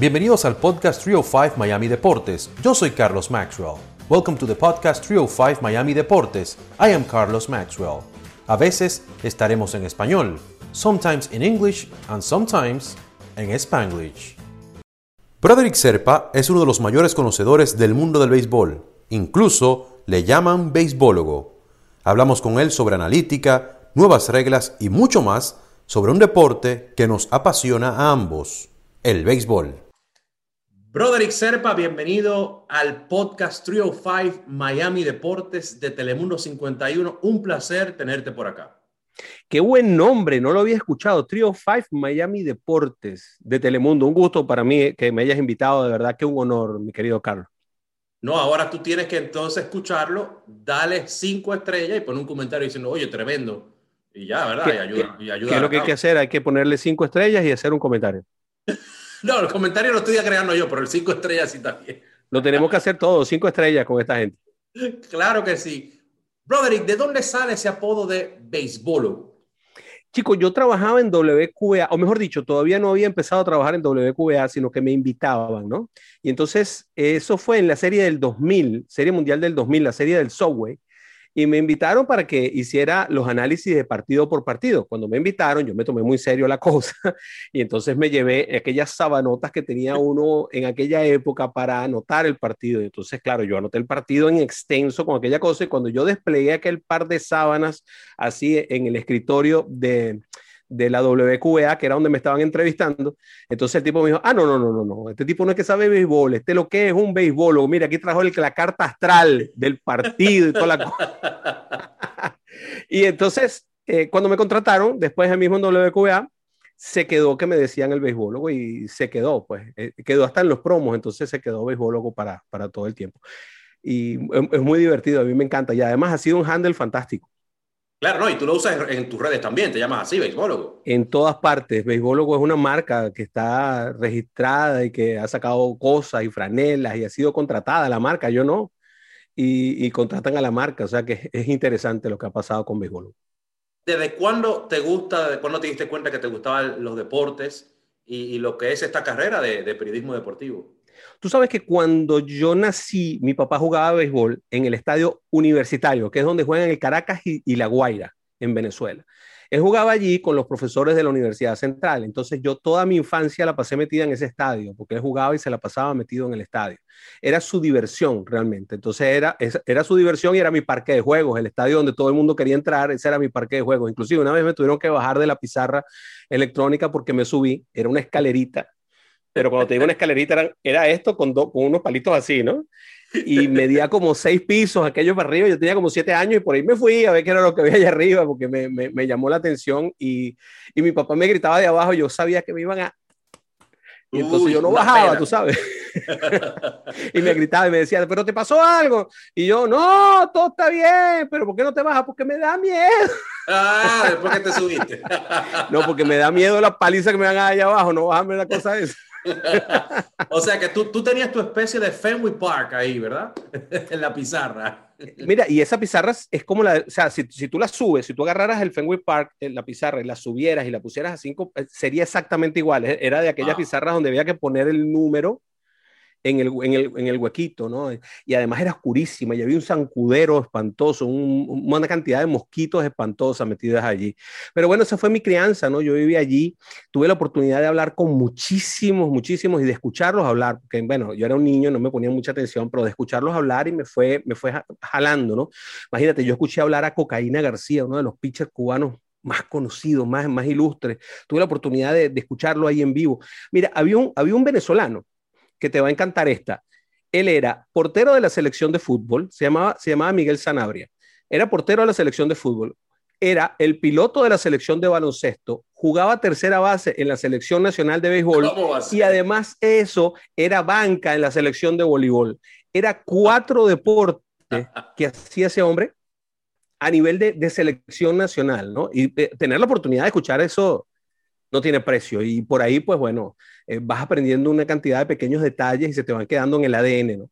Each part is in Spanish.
Bienvenidos al podcast 305 Miami Deportes. Yo soy Carlos Maxwell. Welcome to the podcast 305 Miami Deportes. I am Carlos Maxwell. A veces estaremos en español, sometimes in English and sometimes en Spanglish. Broderick Serpa es uno de los mayores conocedores del mundo del béisbol. Incluso le llaman beisbólogo. Hablamos con él sobre analítica, nuevas reglas y mucho más sobre un deporte que nos apasiona a ambos, el béisbol. Broderick Serpa, bienvenido al podcast 305 Miami Deportes de Telemundo 51. Un placer tenerte por acá. Qué buen nombre, no lo había escuchado. 305 Miami Deportes de Telemundo. Un gusto para mí que me hayas invitado, de verdad, qué un honor, mi querido Carlos. No, ahora tú tienes que entonces escucharlo, dale cinco estrellas y pon un comentario diciendo, oye, tremendo. Y ya, ¿verdad? y ayuda, y ayuda ¿Qué es lo que hay que hacer? Hay que ponerle cinco estrellas y hacer un comentario. No, el comentario lo estoy agregando yo, pero el cinco estrellas sí también. Lo tenemos que hacer todo, cinco estrellas con esta gente. Claro que sí. Broderick, ¿de dónde sale ese apodo de béisbolo? Chicos, yo trabajaba en WQA, o mejor dicho, todavía no había empezado a trabajar en WQA, sino que me invitaban, ¿no? Y entonces, eso fue en la serie del 2000, serie mundial del 2000, la serie del Subway y me invitaron para que hiciera los análisis de partido por partido. Cuando me invitaron, yo me tomé muy serio la cosa y entonces me llevé aquellas sabanotas que tenía uno en aquella época para anotar el partido. entonces, claro, yo anoté el partido en extenso con aquella cosa y cuando yo desplegué aquel par de sábanas así en el escritorio de, de la WQA, que era donde me estaban entrevistando. Entonces el tipo me dijo, ah, no, no, no, no, no, este tipo no es que sabe béisbol, este lo que es un béisbol. Mira, aquí trajo el, la carta astral del partido y toda la cosa. y entonces, eh, cuando me contrataron, después el mismo en WQA, se quedó que me decían el béisbólogo y se quedó, pues, eh, quedó hasta en los promos, entonces se quedó béisbólogo para, para todo el tiempo. Y es, es muy divertido, a mí me encanta. Y además ha sido un handle fantástico. Claro, no, y tú lo usas en, tus redes también, te llamas así, beisbólogo. En todas partes, beisbólogo es una marca que está registrada y que ha sacado cosas y franelas y ha sido contratada la marca, yo no, y, contratan a la marca, o sea que es interesante lo que ha pasado con beisbólogo. ¿Desde cuándo te gusta, desde cuándo te diste cuenta que te gustaban los deportes y, lo que es esta carrera de periodismo deportivo? Tú sabes que cuando yo nací, mi papá jugaba béisbol en el estadio universitario, que es donde juegan el Caracas y, La Guaira, en Venezuela. Él jugaba allí con los profesores de la Universidad Central. Entonces yo toda mi infancia la pasé metida en ese estadio, porque él jugaba y se la pasaba metido en el estadio. Era su diversión realmente. Entonces era, era su diversión y era mi parque de juegos, el estadio donde todo el mundo quería entrar, ese era mi parque de juegos. Inclusive una vez me tuvieron que bajar de la pizarra electrónica porque me subí, era una escalerita pero cuando te digo una escalerita era, esto con, con unos palitos así, ¿no? Y medía como seis pisos, aquello para arriba, yo tenía como siete años y por ahí me fui a ver qué era lo que había allá arriba, porque me, me, me llamó la atención y, y, mi papá me gritaba de abajo, yo sabía que me iban a... Y entonces yo no bajaba, tú sabes. y me gritaba y me decía, pero te pasó algo. Y yo, no, todo está bien, pero ¿por qué no te bajas? Porque me da miedo. ah, después que te subiste. no, porque me da miedo la paliza que me van allá abajo, no bajarme la cosa esa. o sea que tú, tú, tenías tu especie de Fenway Park ahí, ¿verdad? en la pizarra. Mira, y esa pizarra es como la, o sea, si, si, tú la subes, si tú agarraras el Fenway Park, en la pizarra, y la subieras y la pusieras a cinco, eh, sería exactamente igual. Eh, era de aquellas pizarras donde había que poner el número en el, en el, en el huequito, ¿no? Y además era oscurísima y había un zancudero espantoso, una cantidad de mosquitos espantosas metidas allí. Pero bueno, esa fue mi crianza, ¿no? Yo viví allí, tuve la oportunidad de hablar con muchísimos, muchísimos y de escucharlos hablar, porque bueno, yo era un niño, no me ponía mucha atención, pero de escucharlos hablar y me fue, me fue jalando, ¿no? Imagínate, yo escuché hablar a Cocaína García, uno de los pitchers cubanos más conocidos, más, más ilustres. Tuve la oportunidad de, de, escucharlo ahí en vivo. Mira, había un, había un venezolano que te va a encantar esta. Él era portero de la selección de fútbol, se llamaba, se llamaba Miguel Sanabria. Era portero de la selección de fútbol. Era el piloto de la selección de baloncesto, jugaba tercera base en la selección nacional de béisbol y además eso era banca en la selección de voleibol. Era cuatro deportes que hacía ese hombre a nivel de, de selección nacional, ¿no? Y eh, tener la oportunidad de escuchar eso no tiene precio. Y por ahí, pues bueno, eh, vas aprendiendo una cantidad de pequeños detalles y se te van quedando en el ADN, ¿no?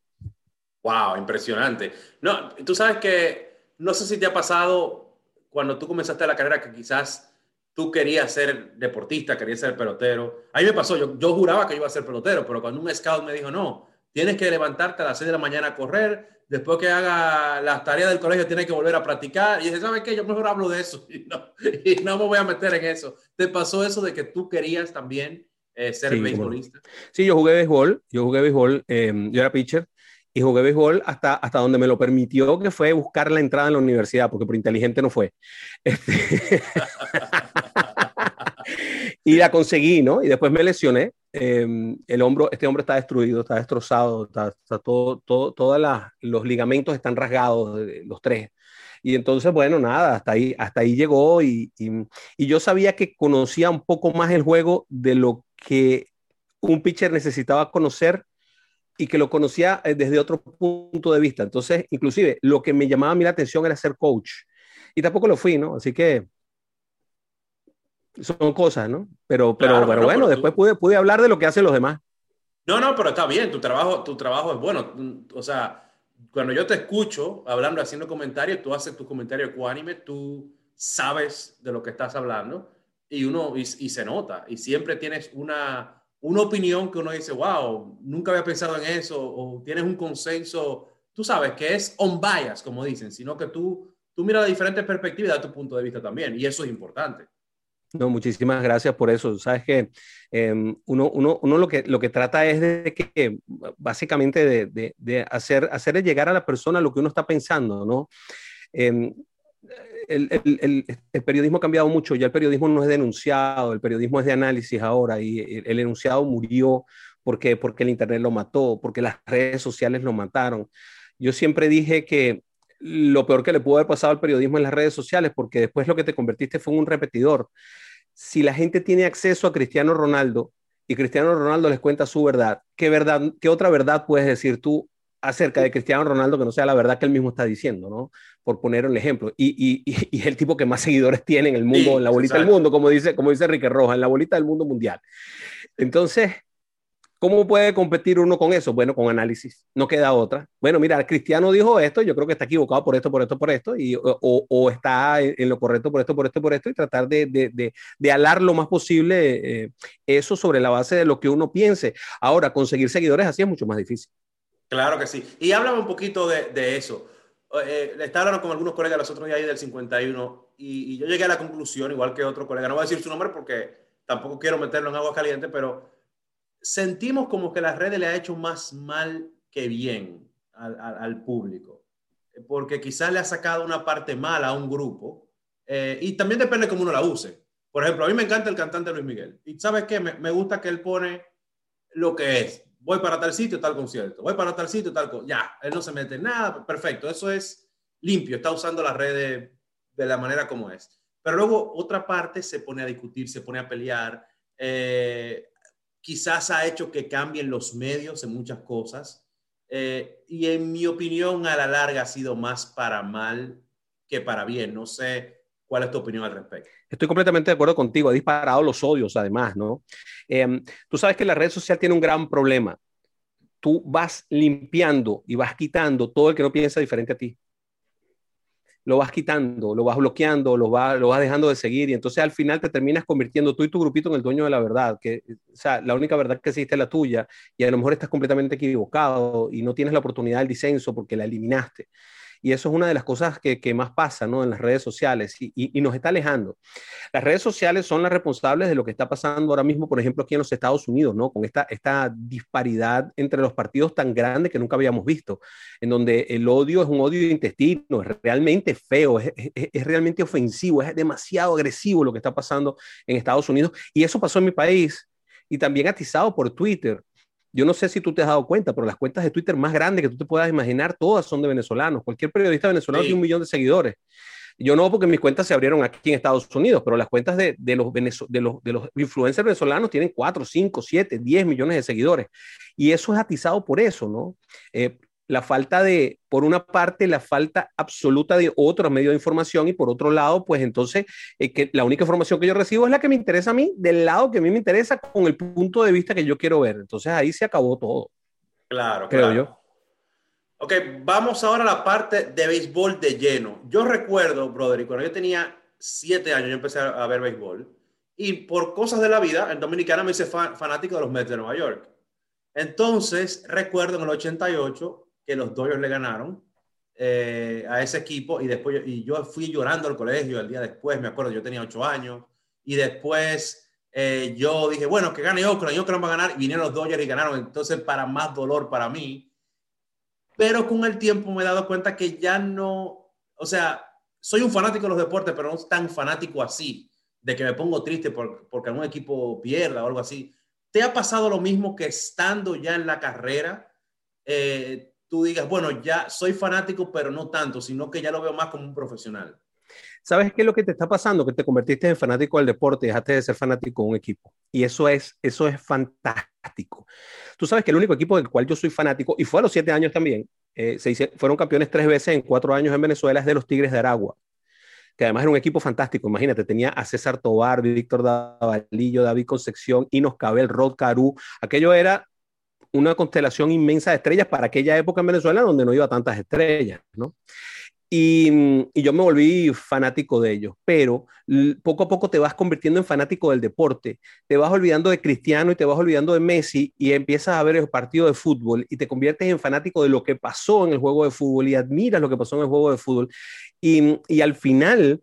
Wow, impresionante. No, tú sabes que no sé si te ha pasado cuando tú comenzaste la carrera que quizás tú querías ser deportista, querías ser pelotero. A mí me pasó, yo, yo juraba que iba a ser pelotero, pero cuando un scout me dijo, no, tienes que levantarte a las 6 de la mañana a correr, después que haga las tareas del colegio tienes que volver a practicar. Y dije, ¿sabes qué? Yo mejor hablo de eso y no, me voy a meter en eso. ¿Te pasó eso de que tú querías también eh, ser sí, beisbolista? Sí, yo jugué béisbol, yo jugué béisbol, em, yo era pitcher y jugué béisbol hasta, hasta donde me lo permitió, que fue buscar la entrada en la universidad, porque por inteligente no fue. Este... y la conseguí, ¿no? Y después me lesioné. Eh, el hombro, este hombro está destruido, está destrozado, está, está todo, todo, todos los ligamentos están rasgados, los tres. Y entonces, bueno, nada, hasta ahí, hasta ahí llegó y, y, y yo sabía que conocía un poco más el juego de lo que un pitcher necesitaba conocer y que lo conocía eh, desde otro punto de vista. Entonces, inclusive, lo que me llamaba a mí la atención era ser coach. Y tampoco lo fui, ¿no? Así que son cosas, ¿no? Pero, pero, pero bueno, después pude, pude hablar de lo que hacen los demás. No, no, pero está bien, tu trabajo, tu trabajo es bueno. O sea, cuando yo te escucho hablando, haciendo comentarios, tú haces tu comentario ecuánime, tú sabes de lo que estás hablando y uno, y, y se nota, y siempre tienes una, una opinión que uno dice, wow, nunca había pensado en eso, o tienes un consenso, tú sabes, que es on bias, como dicen, sino que tú, tú miras de diferentes perspectivas de tu punto de vista también, y eso es importante. No, muchísimas gracias por eso. Sabes que eh, uno, uno, uno, lo, que, lo que trata es de que, básicamente, de, de, hacer, hacer llegar a la persona lo que uno está pensando, ¿no? Eh, el, el, el, periodismo ha cambiado mucho, ya el periodismo no es denunciado, el periodismo es de análisis ahora y el, enunciado murió porque, porque el Internet lo mató, porque las redes sociales lo mataron. Yo siempre dije que lo peor que le pudo haber pasado al periodismo en las redes sociales, porque después lo que te convertiste fue en un repetidor. Si la gente tiene acceso a Cristiano Ronaldo y Cristiano Ronaldo les cuenta su verdad, ¿qué, verdad, qué otra verdad puedes decir tú acerca de Cristiano Ronaldo que no sea la verdad que él mismo está diciendo, ¿no? Por poner un ejemplo. Y, y, y, el tipo que más seguidores tiene en el mundo, sí, en la bolita del mundo, como dice, como dice Enrique Roja, en la bolita del mundo mundial. Entonces, ¿cómo puede competir uno con eso? Bueno, con análisis, no queda otra. Bueno, mira, Cristiano dijo esto, yo creo que está equivocado por esto, por esto, por esto, y, o, o está en lo correcto por esto, por esto, por esto, y tratar de, de, de, de alar lo más posible eh, eso sobre la base de lo que uno piense. Ahora, conseguir seguidores así es mucho más difícil. Claro que sí. Y háblame un poquito de, de eso. Eh, estaba hablando con algunos colegas los otros días del 51 y, y, yo llegué a la conclusión, igual que otro colega, no voy a decir su nombre porque tampoco quiero meterlo en agua caliente, pero sentimos como que las redes le ha hecho más mal que bien al, público, porque quizás le ha sacado una parte mala a un grupo eh, y también depende cómo uno la use. Por ejemplo, a mí me encanta el cantante Luis Miguel y sabes qué, me, gusta que él pone lo que es voy para tal sitio, tal concierto, voy para tal sitio, tal. Ya, él no se mete en nada, perfecto, eso es limpio, está usando las redes de la manera como es. Pero luego otra parte se pone a discutir, se pone a pelear, eh, quizás ha hecho que cambien los medios en muchas cosas, eh, y en mi opinión a la larga ha sido más para mal que para bien. No sé cuál es tu opinión al respecto. Estoy completamente de acuerdo contigo, ha disparado los odios además, ¿no? Eh, tú sabes que la red social tiene un gran problema. Tú vas limpiando y vas quitando todo el que no piensa diferente a ti. Lo vas quitando, lo vas bloqueando, lo, va, lo vas dejando de seguir y entonces al final te terminas convirtiendo tú y tu grupito en el dueño de la verdad, que o sea, la única verdad que existe es la tuya y a lo mejor estás completamente equivocado y no tienes la oportunidad del disenso porque la eliminaste. Y eso es una de las cosas que, que más pasa ¿no? en las redes sociales y, y, nos está alejando. Las redes sociales son las responsables de lo que está pasando ahora mismo, por ejemplo, aquí en los Estados Unidos, ¿no? con esta, esta disparidad entre los partidos tan grande que nunca habíamos visto, en donde el odio es un odio de intestino, es realmente feo, es, es, es realmente ofensivo, es demasiado agresivo lo que está pasando en Estados Unidos. Y eso pasó en mi país y también atizado por Twitter. Yo no sé si tú te has dado cuenta, pero las cuentas de Twitter más grandes que tú te puedas imaginar, todas son de venezolanos. Cualquier periodista venezolano sí. tiene un millón de seguidores. Yo no, porque mis cuentas se abrieron aquí en Estados Unidos, pero las cuentas de, de, los, de, los, de los influencers venezolanos tienen 4, 5, 7, 10 millones de seguidores. Y eso es atizado por eso, ¿no? Eh, la falta de, por una parte, la falta absoluta de otros medios de información y por otro lado, pues entonces, eh, que la única información que yo recibo es la que me interesa a mí, del lado que a mí me interesa con el punto de vista que yo quiero ver. Entonces ahí se acabó todo. Claro, creo claro. yo. Ok, vamos ahora a la parte de béisbol de lleno. Yo recuerdo, brother, cuando yo tenía siete años yo empecé a, ver béisbol. Y por cosas de la vida, en Dominicana me hice fanático de los Mets de Nueva York. Entonces, recuerdo en el 88 que los Dodgers le ganaron eh, a ese equipo y después y yo fui llorando al colegio el día después, me acuerdo, yo tenía ocho años y después eh, yo dije, bueno, que gane Oakland, Oakland va a ganar y vinieron los Dodgers y ganaron, entonces para más dolor para mí. Pero con el tiempo me he dado cuenta que ya no, o sea, soy un fanático de los deportes, pero no tan fanático así, de que me pongo triste por, porque algún equipo pierda o algo así. ¿Te ha pasado lo mismo que estando ya en la carrera? Eh, tú digas, bueno, ya soy fanático, pero no tanto, sino que ya lo veo más como un profesional. ¿Sabes qué es lo que te está pasando? Que te convertiste en fanático del deporte y dejaste de ser fanático de un equipo. Y eso es, eso es fantástico. Tú sabes que el único equipo del cual yo soy fanático, y fue a los siete años también, eh, se fueron campeones tres veces en cuatro años en Venezuela, es de los Tigres de Aragua, que además era un equipo fantástico. Imagínate, tenía a César Tobar, Víctor Davalillo, David Concepción, Inos Cabel, Rod Caru. Aquello era una constelación inmensa de estrellas para aquella época en Venezuela donde no iba tantas estrellas, ¿no? Y, yo me volví fanático de ellos, pero poco a poco te vas convirtiendo en fanático del deporte, te vas olvidando de Cristiano y te vas olvidando de Messi y empiezas a ver el partido de fútbol y te conviertes en fanático de lo que pasó en el juego de fútbol y admiras lo que pasó en el juego de fútbol. Y, al final,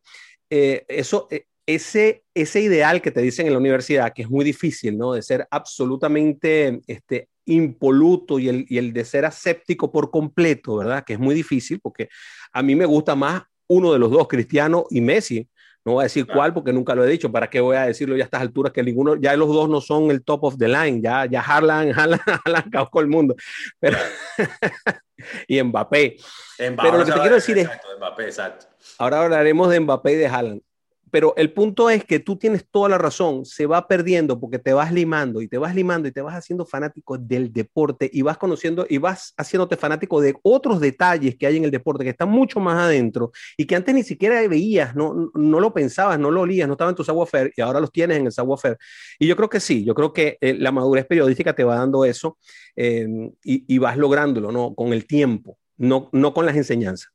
eh, eso, eh, ese, ese ideal que te dicen en la universidad, que es muy difícil, ¿no? De ser absolutamente este, impoluto y el, y el de ser aséptico por completo, ¿verdad? Que es muy difícil porque a mí me gusta más uno de los dos, Cristiano y Messi. No voy a decir cuál porque nunca lo he dicho. ¿Para qué voy a decirlo ya a estas alturas que ninguno, ya los dos no son el top of the line? Ya, ya Harlan, Harlan, Harlan con el mundo. Pero, y Mbappé. Mbappé. Pero lo que te quiero decir es. Mbappé, exacto. Ahora hablaremos de Mbappé y de Haaland pero el punto es que tú tienes toda la razón, se va perdiendo porque te vas limando y te vas limando y te vas haciendo fanático del deporte y vas conociendo y vas haciéndote fanático de otros detalles que hay en el deporte que están mucho más adentro y que antes ni siquiera veías, no, no lo pensabas, no lo olías, no estaba en tu savoir y ahora los tienes en el savoir Y yo creo que sí, yo creo que eh, la madurez periodística te va dando eso eh, y, y, vas lográndolo, ¿no? Con el tiempo, no, no con las enseñanzas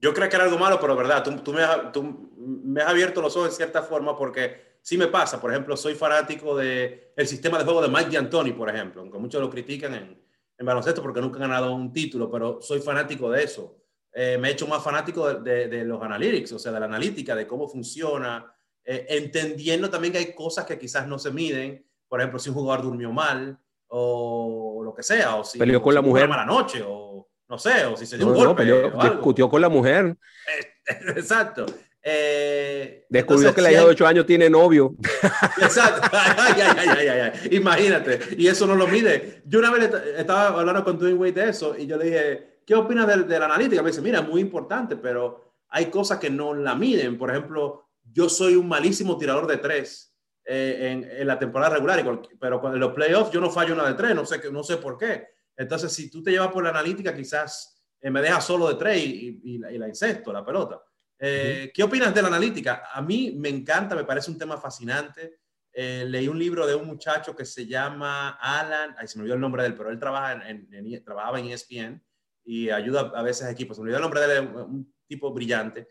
yo creo que era algo malo, pero verdad, tú, tú, me has, tú, me has, abierto los ojos en cierta forma porque sí me pasa. Por ejemplo, soy fanático del el sistema de juego de Mike D'Antoni, por ejemplo, aunque muchos lo critican en, en, baloncesto porque nunca han ganado un título, pero soy fanático de eso. Eh, me he hecho más fanático de, de, los analytics, o sea, de la analítica, de cómo funciona, eh, entendiendo también que hay cosas que quizás no se miden. Por ejemplo, si un jugador durmió mal o lo que sea, o si peleó con la mujer mala noche o no sé, o si se dio un golpe. discutió con la mujer. Exacto. Eh, Descubrió que la hija de 8 años tiene novio. Exacto. Imagínate. Y eso no lo mide. Yo una vez estaba hablando con Dwayne Wade de eso y yo le dije, ¿qué opinas de, la analítica? Me dice, mira, es muy importante, pero hay cosas que no la miden. Por ejemplo, yo soy un malísimo tirador de tres eh, en, la temporada regular, pero en los playoffs yo no fallo una de tres, no sé, no sé por qué. Entonces, si tú te llevas por la analítica, quizás eh, me dejas solo de tres y, la, y, incesto, la pelota. Eh, ¿Qué opinas de la analítica? A mí me encanta, me parece un tema fascinante. Eh, leí un libro de un muchacho que se llama Alan, ay, se me olvidó el nombre de él, pero él trabaja en, en, trabajaba en ESPN y ayuda a veces a equipos. Se me olvidó el nombre de él, un tipo brillante.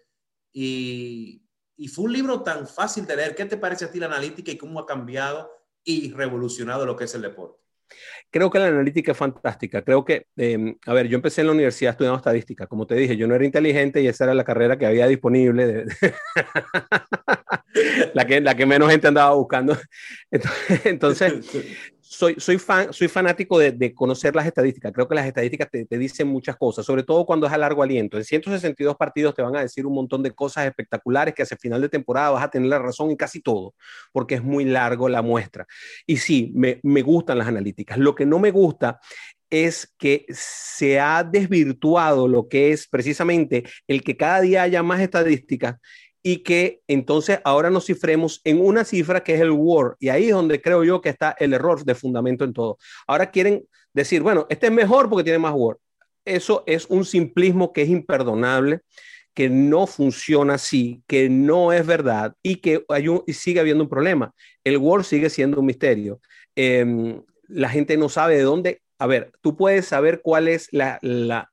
Y, y fue un libro tan fácil de leer. ¿Qué te parece a ti la analítica y cómo ha cambiado y revolucionado lo que es el deporte? Creo que la analítica es fantástica. Creo que, em, a ver, yo empecé en la universidad estudiando estadística. Como te dije, yo no era inteligente y esa era la carrera que había disponible, la, que, la que menos gente andaba buscando. Entonces, soy, soy, fan, soy fanático de, conocer las estadísticas. Creo que las estadísticas te, dicen muchas cosas, sobre todo cuando es a largo aliento. En 162 partidos te van a decir un montón de cosas espectaculares que hacia final de temporada vas a tener la razón en casi todo, porque es muy largo la muestra. Y sí, me, me gustan las analíticas. Lo que no me gusta es que se ha desvirtuado lo que es precisamente el que cada día haya más estadísticas y que entonces ahora nos cifremos en una cifra que es el Word. Y ahí es donde creo yo que está el error de fundamento en todo. Ahora quieren decir, bueno, este es mejor porque tiene más Word. Eso es un simplismo que es imperdonable, que no funciona así, que no es verdad y que hay un, sigue habiendo un problema. El Word sigue siendo un misterio. Em, la gente no sabe de dónde. A ver, tú puedes saber cuál es la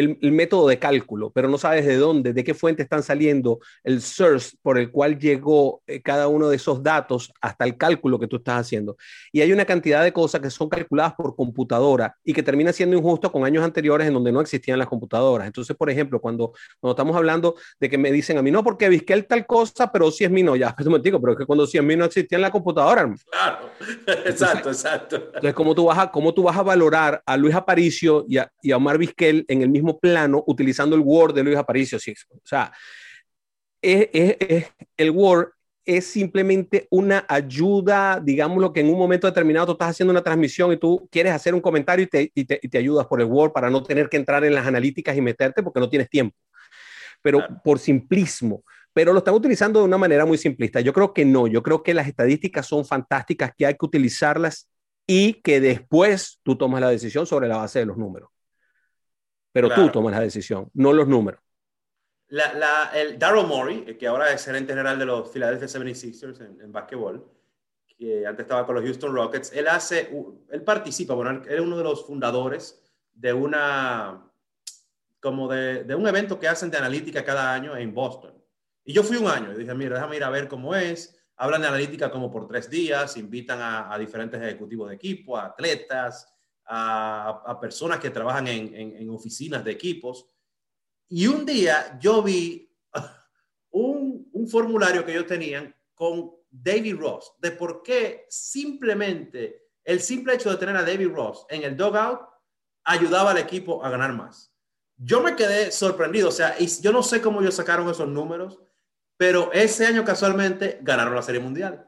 el, método de cálculo, pero no sabes de dónde, de qué fuente están saliendo el source por el cual llegó eh, cada uno de esos datos hasta el cálculo que tú estás haciendo. Y hay una cantidad de cosas que son calculadas por computadora y que termina siendo injusto con años anteriores en donde no existían las computadoras. Entonces, por ejemplo, cuando, cuando estamos hablando de que me dicen a mí, no, porque Vizquel tal cosa, pero si es mío, ya, es un pero es que cuando si es mío no existía en la computadora. Claro, exacto, exacto. Entonces, ¿cómo tú, vas a, ¿cómo tú vas a valorar a Luis Aparicio y a, y a Omar Vizquel en el mismo plano utilizando el Word de Luis Aparicio. O sea, el Word es simplemente una ayuda, digamos lo que en un momento determinado tú estás haciendo una transmisión y tú quieres hacer un comentario y te, ayudas por el Word para no tener que entrar en las analíticas y meterte porque no tienes tiempo. Pero por simplismo, pero lo están utilizando de una manera muy simplista. Yo creo que no, yo creo que las estadísticas son fantásticas, que hay que utilizarlas y que después tú tomas la decisión sobre la base de los números pero tú tomas la decisión, no los números. La, el Daryl Morey, que ahora es gerente general de los Philadelphia 76ers en, en básquetbol, que antes estaba con los Houston Rockets, él hace, él participa, bueno, él es uno de los fundadores de una, como de, de, un evento que hacen de analítica cada año en Boston. Y yo fui un año y dije, mira, déjame ir a ver cómo es. Hablan de analítica como por tres días, invitan a, a diferentes ejecutivos de equipo, a atletas, a, personas que trabajan en, oficinas de equipos. Y un día yo vi un, formulario que ellos tenían con David Ross, de por qué simplemente el simple hecho de tener a David Ross en el dugout ayudaba al equipo a ganar más. Yo me quedé sorprendido, o sea, y yo no sé cómo ellos sacaron esos números, pero ese año casualmente ganaron la Serie Mundial.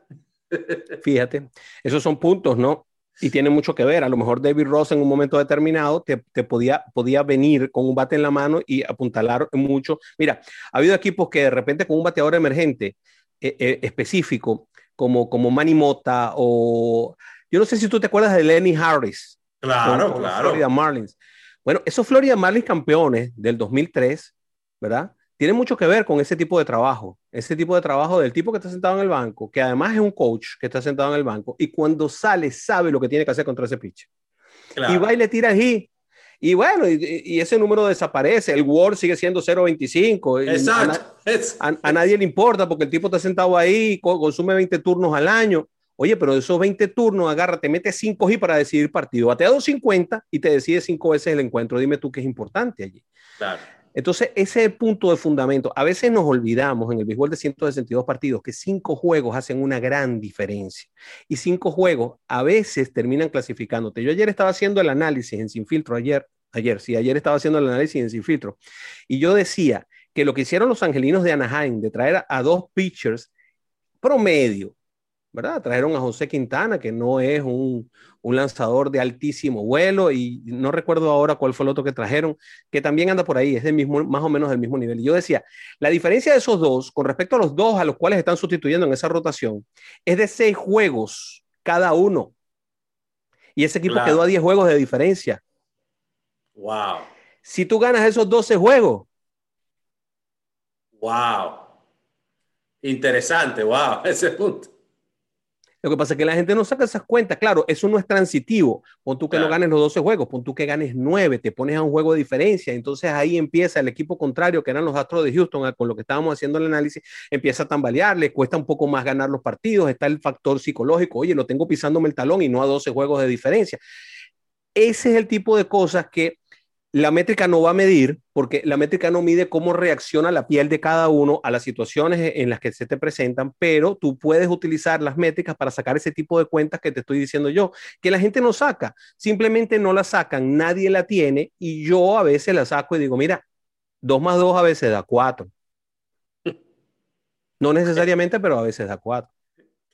Fíjate, esos son puntos, ¿no? Y tiene mucho que ver. A lo mejor David Ross en un momento determinado te, podía, podía venir con un bate en la mano y apuntalar mucho. Mira, ha habido equipos que de repente con un bateador emergente eh, eh, específico, como, como Manny Mota o... Yo no sé si tú te acuerdas de Lenny Harris. Claro, claro. Florida Marlins. Bueno, esos Florida Marlins campeones del 2003, ¿verdad? Tiene mucho que ver con ese tipo de trabajo, ese tipo de trabajo del tipo que está sentado en el banco, que además es un coach que está sentado en el banco y cuando sale sabe lo que tiene que hacer contra ese pitch. Y va y le tira allí. Y bueno, y, ese número desaparece, el Word sigue siendo 0.25. Exacto. A, a, nadie le importa porque el tipo está sentado ahí, consume 20 turnos al año. Oye, pero de esos 20 turnos, agarra, te mete 5 y para decidir partido. Batea 250 y te decide 5 veces el encuentro. Dime tú qué es importante allí. Claro. Entonces, ese punto de fundamento. A veces nos olvidamos en el béisbol de 162 partidos que cinco juegos hacen una gran diferencia. Y cinco juegos a veces terminan clasificándote. Yo ayer estaba haciendo el análisis en Sin Filtro, ayer, ayer, sí, ayer estaba haciendo el análisis en Sin Filtro. Y yo decía que lo que hicieron los angelinos de Anaheim de traer a dos pitchers promedio, ¿verdad? Trajeron a José Quintana, que no es un, lanzador de altísimo vuelo, y no recuerdo ahora cuál fue el otro que trajeron, que también anda por ahí, es del mismo, más o menos del mismo nivel. Y yo decía, la diferencia de esos dos, con respecto a los dos a los cuales están sustituyendo en esa rotación, es de seis juegos cada uno. Y ese equipo quedó a diez juegos de diferencia. Wow. Si tú ganas esos 12 juegos. Wow. Interesante, wow, ese punto. Lo que pasa es que la gente no saca esas cuentas. Claro, eso no es transitivo. Pon tú que no ganes los 12 juegos, pon tú que ganes 9, te pones a un juego de diferencia. Entonces ahí empieza el equipo contrario, que eran los Astros de Houston, con lo que estábamos haciendo el análisis, empieza a tambalear, le cuesta un poco más ganar los partidos. Está el factor psicológico. Oye, lo tengo pisándome el talón y no a 12 juegos de diferencia. Ese es el tipo de cosas que la métrica no va a medir, porque la métrica no mide cómo reacciona la piel de cada uno a las situaciones en las que se te presentan, pero tú puedes utilizar las métricas para sacar ese tipo de cuentas que te estoy diciendo yo, que la gente no saca, simplemente no la sacan, nadie la tiene y yo a veces la saco y digo, mira, dos más dos a veces da cuatro. No necesariamente, pero a veces da cuatro.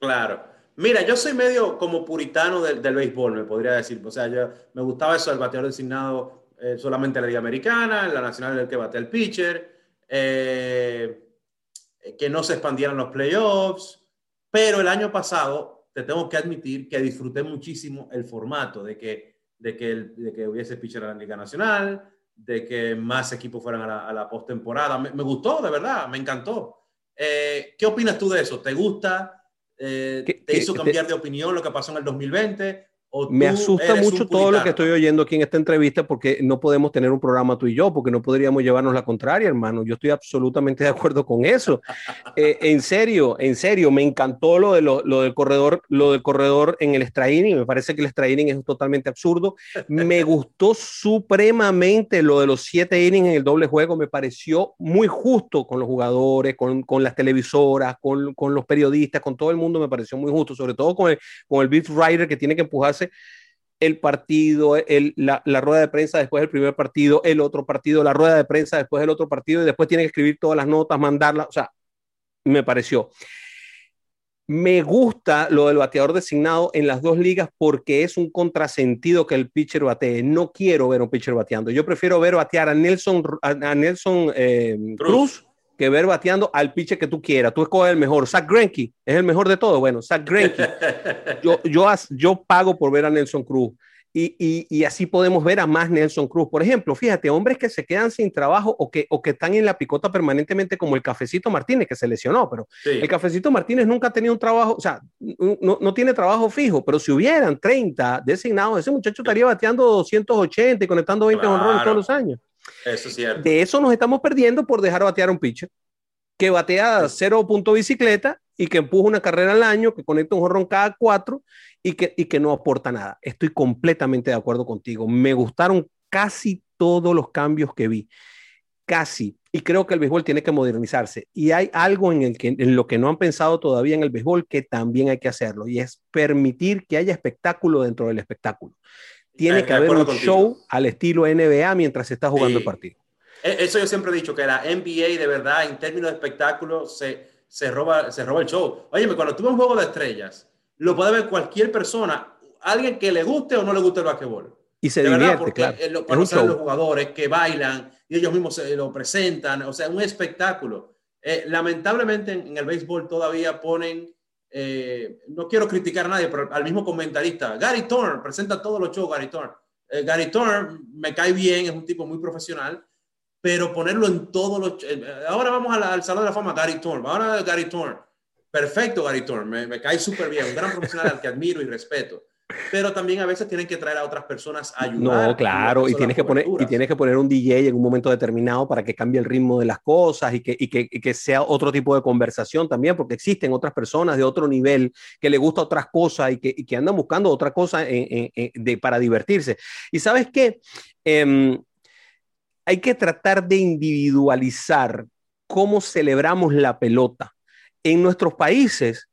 Claro. Mira, yo soy medio como puritano del, del béisbol, me podría decir. O sea, yo me gustaba eso del bateador designado eh, solamente la Liga Americana, en la Nacional el que bate el pitcher, eh, que no se expandieran los playoffs, pero el año pasado te tengo que admitir que disfruté muchísimo el formato de que, de que, de que hubiese pitcher en la Liga Nacional, de que más equipos fueran a la, a la postemporada. Me, me, gustó, de verdad, me encantó. Eh, ¿Qué opinas tú de eso? ¿Te gusta? ¿Te hizo cambiar de opinión lo que pasó en el 2020? Me asusta mucho todo lo que estoy oyendo aquí en esta entrevista porque no podemos tener un programa tú y yo, porque no podríamos llevarnos la contraria, hermano. Yo estoy absolutamente de acuerdo con eso. Eh, en serio, en serio, me encantó lo, de lo, del corredor, lo del corredor en el straining. Me parece que el straining es totalmente absurdo. Me gustó supremamente lo de los siete innings en el doble juego. Me pareció muy justo con los jugadores, con, con las televisoras, con, con, los periodistas, con todo el mundo. Me pareció muy justo, sobre todo con el, con el beat writer que tiene que empujarse el partido, el, la, la, rueda de prensa después del primer partido, el otro partido, la rueda de prensa después del otro partido y después tiene que escribir todas las notas, mandarlas, o sea, me pareció. Me gusta lo del bateador designado en las dos ligas porque es un contrasentido que el pitcher batee. No quiero ver un pitcher bateando. Yo prefiero ver batear a Nelson, a, Nelson eh, Cruz que ver bateando al pitcher que tú quieras. Tú escoges el mejor. Zach Greinke es el mejor de todo. Bueno, Zach Greinke. yo, yo, yo pago por ver a Nelson Cruz. Y, y, y, así podemos ver a más Nelson Cruz. Por ejemplo, fíjate, hombres que se quedan sin trabajo o que, o que están en la picota permanentemente, como el Cafecito Martínez, que se lesionó, pero el Cafecito Martínez nunca ha tenido un trabajo, o sea, no, no, tiene trabajo fijo, pero si hubieran 30 designados, ese muchacho estaría bateando 280 y conectando 20 honrones todos los años. Eso es cierto. De eso nos estamos perdiendo por dejar batear a un pitcher que batea cero punto bicicleta y que empuja una carrera al año, que conecta un jorrón cada cuatro y que, y que no aporta nada. Estoy completamente de acuerdo contigo. Me gustaron casi todos los cambios que vi. Casi. Y creo que el béisbol tiene que modernizarse. Y hay algo en, el que, en lo que no han pensado todavía en el béisbol que también hay que hacerlo. Y es permitir que haya espectáculo dentro del espectáculo tiene que haber un show al estilo NBA mientras se está jugando el partido. E, eso yo siempre he dicho, que la NBA de verdad, en términos de espectáculo, se, se, roba, se roba el show. Oye, cuando tuve un juego de estrellas, lo puede ver cualquier persona, alguien que le guste o no le guste el basquetbol. Y se divierte, claro. Cuando es los jugadores que bailan y ellos mismos se lo presentan, o sea, un espectáculo. Eh, lamentablemente en, el béisbol todavía ponen eh, no quiero criticar a nadie, pero al mismo comentarista, Gary Thorne, presenta todos los shows, Gary Thorne. Eh, Gary Thorne me cae bien, es un tipo muy profesional, pero ponerlo en todos los... Eh, ahora vamos al Salón de la Fama, Gary Thorne, ahora Gary Thorne. Perfecto, Gary Thorne, me, me cae súper bien, un gran profesional al que admiro y respeto pero también a veces tienen que traer a otras personas a ayudar. No, claro, y tienes, que poner, y tienes que poner un DJ en un momento determinado para que cambie el ritmo de las cosas y que, y que, que sea otro tipo de conversación también, porque existen otras personas de otro nivel que le gusta otras cosas y que, y que andan buscando otra cosa de, para divertirse. Y sabes qué? Em, hay que tratar de individualizar cómo celebramos la pelota. En nuestros países,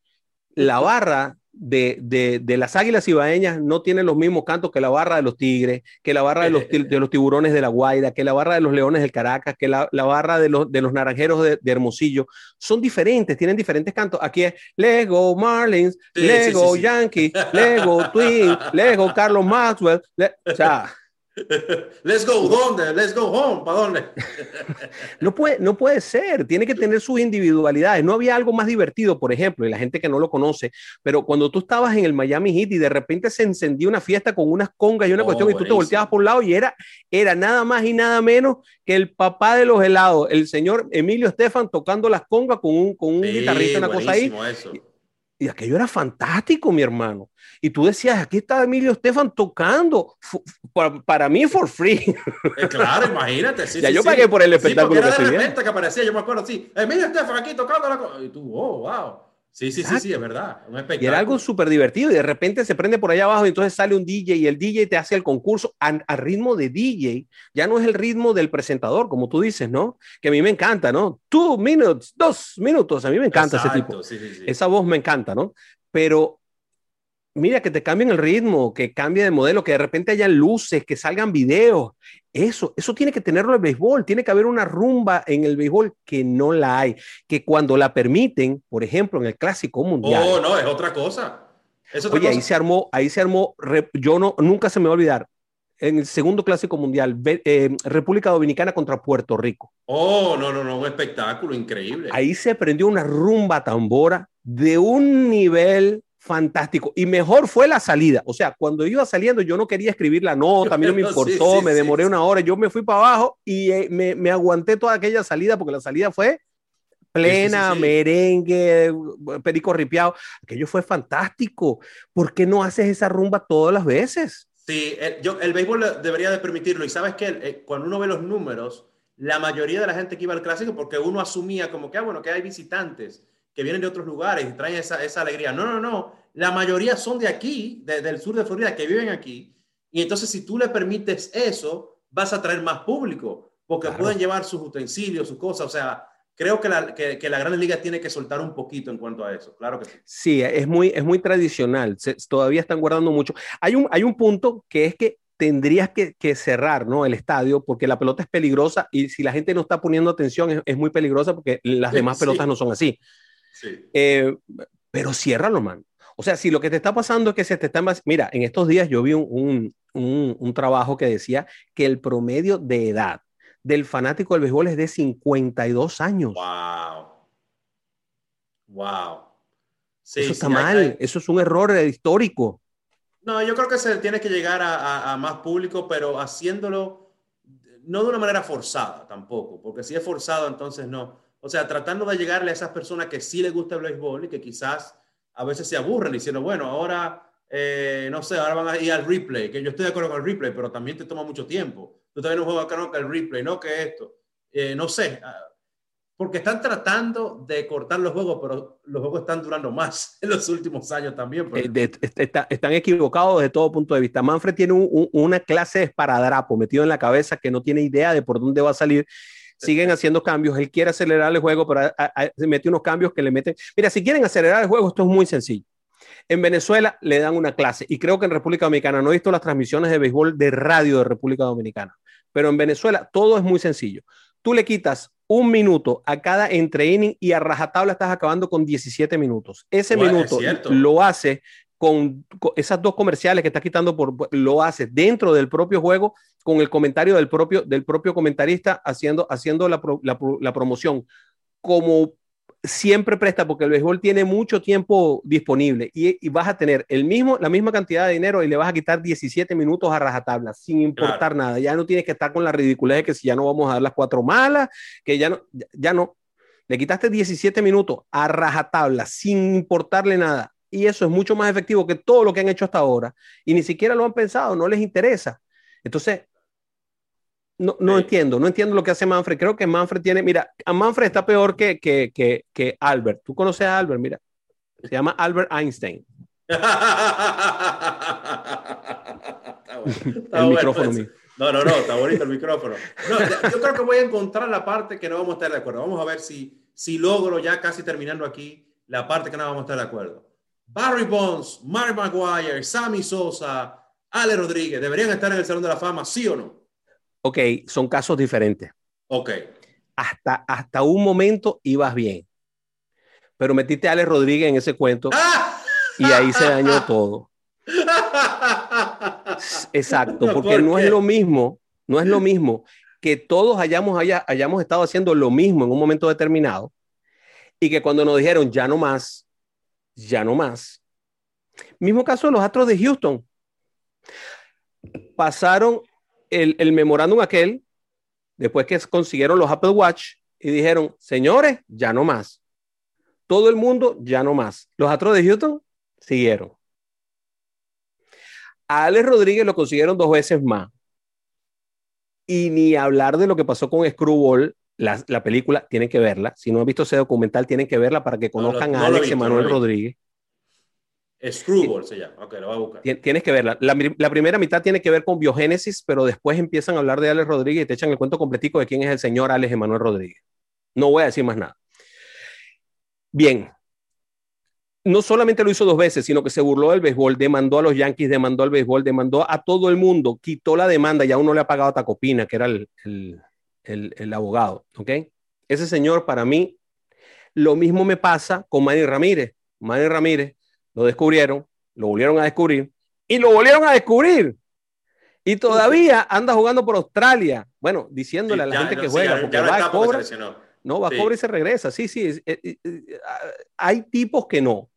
la barra de, de, las águilas ibaeñas no tiene los mismos cantos que la barra de los tigres, que la barra de los, de los tiburones de la Guaira, que la barra de los leones del Caracas, que la, la barra de los, de los naranjeros de, Hermosillo. Son diferentes, tienen diferentes cantos. Aquí es Lego Marlins, Lego Yankee, Lego Twin, Lego Carlos Maxwell. o sea, Let's go, ¿dónde? Let's go home, ¿para dónde? no, puede, no puede ser, tiene que tener sus individualidades. No había algo más divertido, por ejemplo, y la gente que no lo conoce, pero cuando tú estabas en el Miami Heat y de repente se encendió una fiesta con unas congas y una oh, cuestión y tú te volteabas por un lado y era, era nada más y nada menos que el papá de los helados, el señor Emilio Estefan tocando las congas con un, con un guitarrista, una cosa ahí. Y aquello era fantástico, mi hermano. Y tú decías, aquí está Emilio Estefan tocando, para, mí for free. Eh, claro, imagínate. ya yo pagué por el espectáculo. Sí, era de repente que aparecía, yo me acuerdo, sí, Emilio Estefan aquí tocando la Y tú, oh, wow. Sí, sí, sí, sí, es verdad. Un espectáculo. Y era algo súper divertido y de repente se prende por allá abajo y entonces sale un DJ y el DJ te hace el concurso al ritmo de DJ. Ya no es el ritmo del presentador, como tú dices, ¿no? Que a mí me encanta, ¿no? Two minutes, dos minutos. A mí me encanta ese tipo. Esa voz me encanta, ¿no? Pero mira, que te cambien el ritmo, que cambie de modelo, que de repente haya luces, que salgan videos. Eso, eso tiene que tenerlo el béisbol. Tiene que haber una rumba en el béisbol que no la hay. Que cuando la permiten, por ejemplo, en el Clásico Mundial. Oh, no, es otra cosa. Oye, ahí se armó, ahí se armó, yo no, nunca se me va a olvidar, en el segundo Clásico Mundial, eh, República Dominicana contra Puerto Rico. Oh, no, no, no, un espectáculo increíble. Ahí se prendió una rumba tambora de un nivel fantástico. Y mejor fue la salida. O sea, cuando iba saliendo, yo no quería escribir la nota, a mí no me importó, me demoré una hora, yo me fui para abajo y eh, me, me, aguanté toda aquella salida porque la salida fue plena, merengue, perico ripiado. Aquello fue fantástico. ¿Por qué no haces esa rumba todas las veces? Sí, el, yo, el béisbol debería de permitirlo. Y sabes que eh, cuando uno ve los números, la mayoría de la gente que iba al clásico, porque uno asumía como que, ah, bueno, que hay visitantes que vienen de otros lugares y traen esa, esa alegría. No, no, no. La mayoría son de aquí, del sur de Florida, que viven aquí. Y entonces, si tú le permites eso, vas a traer más público, porque pueden llevar sus utensilios, sus cosas. O sea, creo que la, que, que la Gran Liga tiene que soltar un poquito en cuanto a eso. Claro que sí. Sí, es muy, es muy tradicional. todavía están guardando mucho. Hay un, hay un punto que es que tendrías que, que, cerrar ¿no? el estadio porque la pelota es peligrosa y si la gente no está poniendo atención es, es muy peligrosa porque las demás pelotas no son así. Sí. Eh, pero ciérralo, man. O sea, si lo que te está pasando es que se te está... Mira, en estos días yo vi un, un, un, un trabajo que decía que el promedio de edad del fanático del béisbol es de 52 años. Wow. Wow. Sí, eso está mal, eso es un error histórico. No, yo creo que se tiene que llegar a, más público, pero haciéndolo no de una manera forzada tampoco, porque si es forzado, entonces no. O sea, tratando de llegarle a esas personas que sí les gusta el béisbol y que quizás a veces se aburren diciendo, bueno, ahora, eh, no sé, ahora van a ir al replay, que yo estoy de acuerdo con el replay, pero también te toma mucho tiempo. Tú también un juego acá, no, el replay, no que esto. Eh, no sé, ah, porque están tratando de cortar los juegos, pero los juegos están durando más en los últimos años también. Eh, están equivocados desde todo punto de vista. Manfred tiene una clase de esparadrapo metido en la cabeza que no tiene idea de por dónde va a salir. Siguen haciendo cambios. Él quiere acelerar el juego, pero se mete unos cambios que le meten. Mira, si quieren acelerar el juego, esto es muy sencillo. En Venezuela le dan una clase y creo que en República Dominicana no he visto las transmisiones de béisbol de radio de República Dominicana, pero en Venezuela todo es muy sencillo. Tú le quitas un minuto a cada entre inning y a rajatabla estás acabando con 17 minutos. Ese minuto lo hace con, esas dos comerciales que está quitando por lo hace dentro del propio juego con el comentario del propio del propio comentarista haciendo haciendo la, la promoción como siempre presta porque el béisbol tiene mucho tiempo disponible y, vas a tener el mismo, la misma cantidad de dinero y le vas a quitar 17 minutos a rajatabla sin importar nada. Ya no tienes que estar con la ridiculez de que si ya no vamos a dar las cuatro malas, que ya no, ya no. Le quitaste 17 minutos a rajatabla sin importarle nada. Y eso es mucho más efectivo que todo lo que han hecho hasta ahora. Y ni siquiera lo han pensado, no les interesa. Entonces, no, no entiendo, no entiendo lo que hace Manfred. Creo que Manfred tiene, mira, a Manfred está peor que, que, que, que Albert. Tú conoces a Albert, mira. Se llama Albert Einstein. el micrófono pues. mío. No, no, no, está bonito el micrófono. No, yo creo que voy a encontrar la parte que no vamos a estar de acuerdo. Vamos a ver si, si logro ya casi terminando aquí la parte que no vamos a estar de acuerdo. Barry Bonds, Mark Maguire, Sammy Sosa, Ale Rodríguez, ¿deberían estar en el Salón de la Fama, sí o no? Ok, son casos diferentes. Ok. Hasta, hasta un momento ibas bien. Pero metiste a Alex Rodríguez en ese cuento y ahí se dañó todo. Exacto, porque no es lo mismo, no es lo mismo que todos hayamos, hayamos estado haciendo lo mismo en un momento determinado y que cuando nos dijeron ya no más, ya no más. Mismo caso de los Astros de Houston. Pasaron el, memorándum aquel, después que consiguieron los Apple Watch y dijeron, señores, ya no más. Todo el mundo, ya no más. Los Astros de Houston siguieron. A Alex Rodríguez lo consiguieron dos veces más. Y ni hablar de lo que pasó con Screwball, la, la película, tienen que verla. Si no han visto ese documental, tienen que verla para que conozcan a Alex Emanuel Rodríguez. Screwball se llama. Ok, lo voy a buscar. Tienes que verla. La, la, primera mitad tiene que ver con biogénesis, pero después empiezan a hablar de Alex Rodríguez y te echan el cuento completico de quién es el señor Alex Emanuel Rodríguez. No voy a decir más nada. Bien. No solamente lo hizo dos veces, sino que se burló del béisbol, demandó a los Yankees, demandó al béisbol, demandó a todo el mundo, quitó la demanda y aún no le ha pagado a Tacopina, que era el, el, el, el abogado. ¿Ok? Ese señor, para mí, lo mismo me pasa con Manny Ramírez. Manny Ramírez lo descubrieron, lo volvieron a descubrir y lo volvieron a descubrir. Y todavía anda jugando por Australia. Bueno, diciéndole a la gente que juega, porque va a cobra. No, va a cobrar y se regresa. Sí, sí. Eh, eh, eh, hay tipos que no,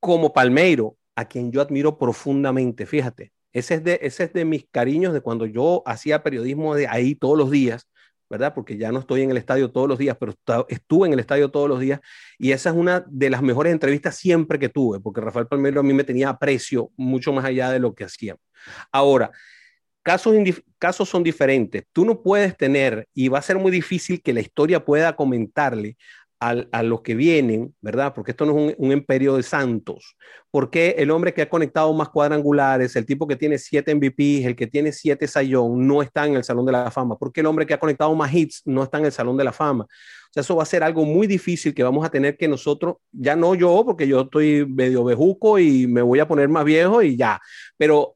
como Palmeiro, a quien yo admiro profundamente. Fíjate, ese es, de, ese es de mis cariños de cuando yo hacía periodismo de ahí todos los días. ¿Verdad? Porque ya no estoy en el estadio todos los días, pero estuve en el estadio todos los días y esa es una de las mejores entrevistas siempre que tuve, porque Rafael Palmero a mí me tenía aprecio mucho más allá de lo que hacía. Ahora, casos, casos son diferentes. Tú no puedes tener, y va a ser muy difícil que la historia pueda comentarle a, los que vienen, ¿verdad? Porque esto no es un, imperio de santos. Porque el hombre que ha conectado más cuadrangulares, el tipo que tiene siete MVPs, el que tiene siete Sayón, no está en el Salón de la Fama? Porque el hombre que ha conectado más hits no está en el Salón de la Fama? eso va a ser algo muy difícil que vamos a tener que nosotros, ya no yo, porque yo estoy medio bejuco y me voy a poner más viejo y ya, pero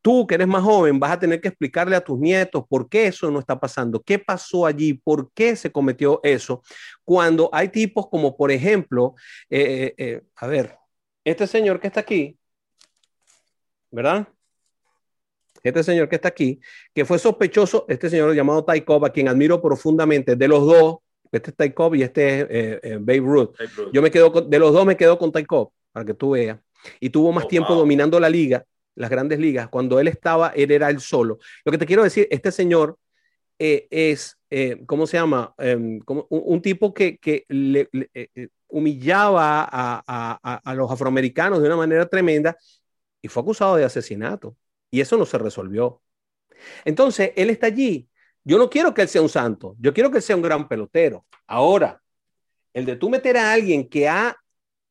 tú que eres más joven vas a tener que explicarle a tus nietos por qué eso no está pasando, qué pasó allí, por qué se cometió eso, cuando hay tipos como, por ejemplo, eh, eh, eh, a ver, este señor que está aquí, ¿verdad? este señor que está aquí, que fue sospechoso, este señor llamado Taikov, a quien admiro profundamente, de los dos, este es Taikov y este es eh, eh, Babe, Ruth. Yo me quedo de los dos me quedo con Taikov, para que tú veas. Y tuvo más oh, tiempo dominando la liga, las grandes ligas. Cuando él estaba, él era el solo. Lo que te quiero decir, este señor eh, es, ¿cómo se llama? Em, como un, tipo que, que le, humillaba a, a, los afroamericanos de una manera tremenda y fue acusado de asesinato. Y eso no se resolvió. Entonces, él está allí. Yo no quiero que él sea un santo, yo quiero que él sea un gran pelotero. Ahora, el de tú meter a alguien que ha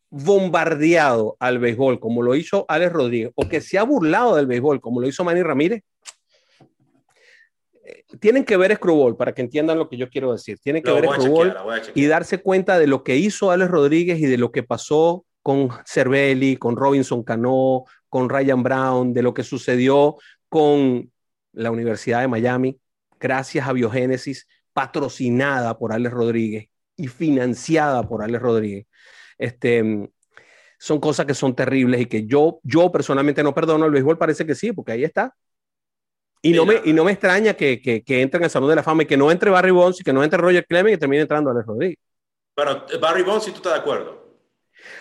bombardeado al béisbol, como lo hizo Alex Rodríguez, o que se ha burlado del béisbol, como lo hizo Manny Ramírez, eh, tienen que ver Screwball para que entiendan lo que yo quiero decir. Tienen que ver Screwball y darse cuenta de lo que hizo Alex Rodríguez y de lo que pasó con Cervelli, con Robinson Cano, con Ryan Brown, de lo que sucedió con la Universidad de Miami, gracias a Biogénesis, patrocinada por Alex Rodríguez y financiada por Alex Rodríguez. Este, son cosas que son terribles y que yo, yo personalmente no perdono. El béisbol parece que sí, porque ahí está. Y no, me, y no me extraña que, que, que entre en el Salón de la Fama y que no entre Barry Bonds y que no entre Roger Clemens y termine entrando Alex Rodríguez. Pero Barry Bonds, si tú estás de acuerdo.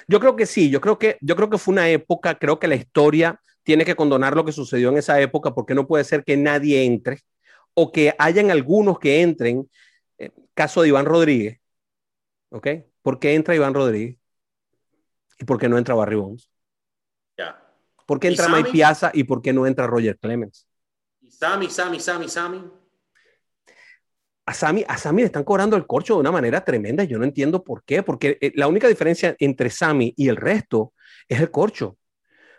Yo creo que sí, yo creo que, yo creo que fue una época, creo que la historia tiene que condonar lo que sucedió en esa época, porque no puede ser que nadie entre o que hayan algunos que entren. Eh, caso de Iván Rodríguez, ¿ok? ¿Por qué entra Iván Rodríguez? ¿Y por qué no entra Barry Bonds? Ya. ¿Por qué entra Mike Piazza y por qué no entra Roger Clemens? Y Sammy, Sammy, Sammy, Sammy a Sammy, a le están cobrando el corcho de una manera tremenda. Yo no entiendo por qué, porque eh, la única diferencia entre Sammy y el resto es el corcho.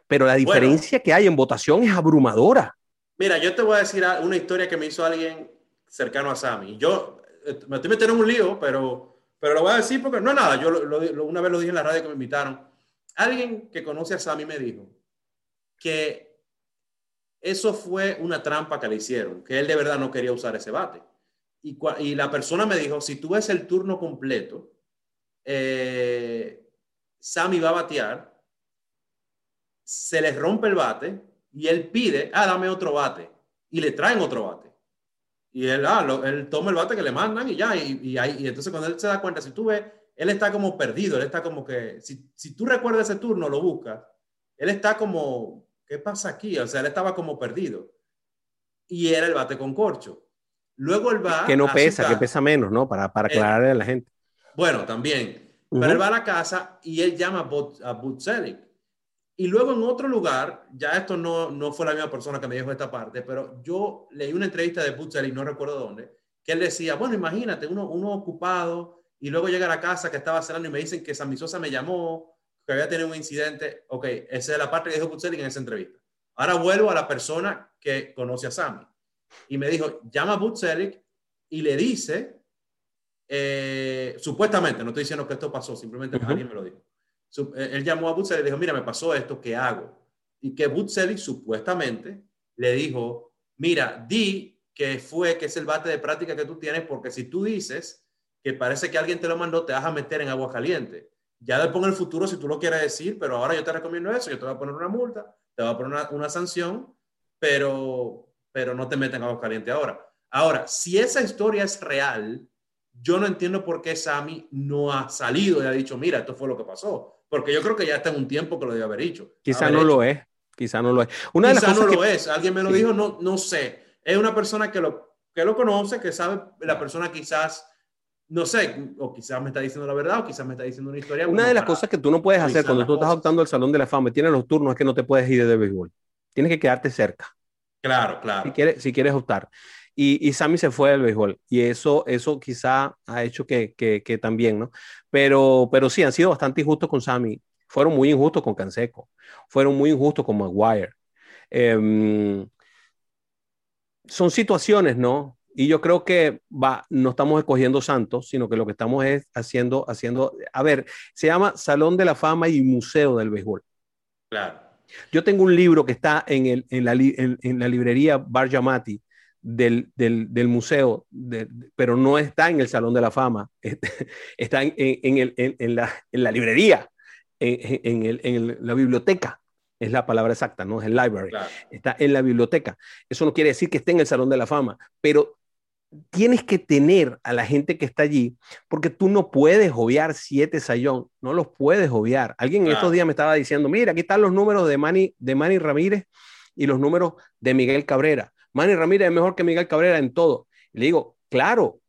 Pero la diferencia que hay en votación es abrumadora. Mira, yo te voy a decir una historia que me hizo alguien cercano a Sammy. Yo eh, me estoy metiendo en un lío, pero, pero lo voy a decir porque no es nada. Yo una vez lo dije en la radio que me invitaron. Alguien que conoce a Sammy me dijo que eso fue una trampa que le hicieron, que él de verdad no quería usar ese bate y, la persona me dijo, si tú ves el turno completo, eh, Sammy va a batear, se le rompe el bate y él pide, ah, dame otro bate. Y le traen otro bate. Y él, ah, él toma el bate que le mandan y ya. Y, y, y, entonces cuando él se da cuenta, si tú ves, él está como perdido, él está como que, si, si tú recuerdas ese turno, lo buscas, él está como, ¿qué pasa aquí? O sea, él estaba como perdido. Y era el bate con corcho. Luego él va. Que no pesa, que pesa menos, ¿no? Para, para eh, aclararle a la gente. Bueno, también. Pero él va a la casa y él llama a Butzelik. Y luego en otro lugar, ya esto no, no fue la misma persona que me dijo esta parte, pero yo leí una entrevista de Butzelik, no recuerdo dónde, que él decía, bueno, imagínate, uno, uno ocupado y luego llega a la casa que estaba cenando y me dicen que Sammy Sosa me llamó, que había tenido un incidente. Ok, esa es la parte que dijo Butzelik en esa entrevista. Ahora vuelvo a la persona que conoce a Sammy y me dijo, llama a Butzelik y le dice, eh, supuestamente, no estoy diciendo que esto pasó, simplemente alguien me lo dijo. Eh, él llamó a Butzelik y dijo, mira, me pasó esto, ¿qué hago? Y que Butzelik supuestamente le dijo, mira, di que fue, que es el bate de práctica que tú tienes, porque si tú dices que parece que alguien te lo mandó, te vas a meter en agua caliente. Ya después en el futuro, si tú lo quieres decir, pero ahora yo te recomiendo eso, yo te voy a poner una multa, te voy a poner una, una sanción, pero pero no te meten agua caliente ahora. Ahora, si esa historia es real, yo no entiendo por qué Sammy no ha salido y ha dicho, mira, esto fue lo que pasó. Porque yo creo que ya está en un tiempo que lo debe haber dicho. Quizá no lo es, quizá no lo es. Una quizá no lo es, alguien me lo dijo, no, no sé. Es una persona que lo, que lo conoce, que sabe, la persona quizás, no sé, o quizás me está diciendo la verdad, o quizás me está diciendo una historia. Una de las cosas que tú no puedes hacer cuando tú estás optando al Salón de la Fama y tienes los turnos es que no te puedes ir de béisbol. Tienes que quedarte cerca. Claro, claro. Si quieres, si quieres optar. Y, y Sammy se fue del béisbol. Y eso, eso quizá ha hecho que, que, que, también, ¿no? Pero, pero sí, han sido bastante injustos con Sammy. Fueron muy injustos con Canseco. Fueron muy injustos con Maguire. Eh, son situaciones, ¿no? Y yo creo que va, no estamos escogiendo santos, sino que lo que estamos es haciendo, haciendo, a ver, se llama Salón de la Fama y Museo del Béisbol. Claro. Yo tengo un libro que está en, el, en, la, en, en la librería Bar Yamati del, del, del museo, de, pero no está en el Salón de la Fama, está en, en, el, en la, la, librería, en, el, en la biblioteca es la palabra exacta, no es el library, claro. está en la biblioteca. Eso no quiere decir que esté en el Salón de la Fama, pero tienes que tener a la gente que está allí, porque tú no puedes obviar siete sayón, no los puedes obviar. Alguien claro. estos días me estaba diciendo, mira, aquí están los números de Manny, de Manny Ramírez y los números de Miguel Cabrera. Manny Ramírez es mejor que Miguel Cabrera en todo. Y le digo, claro,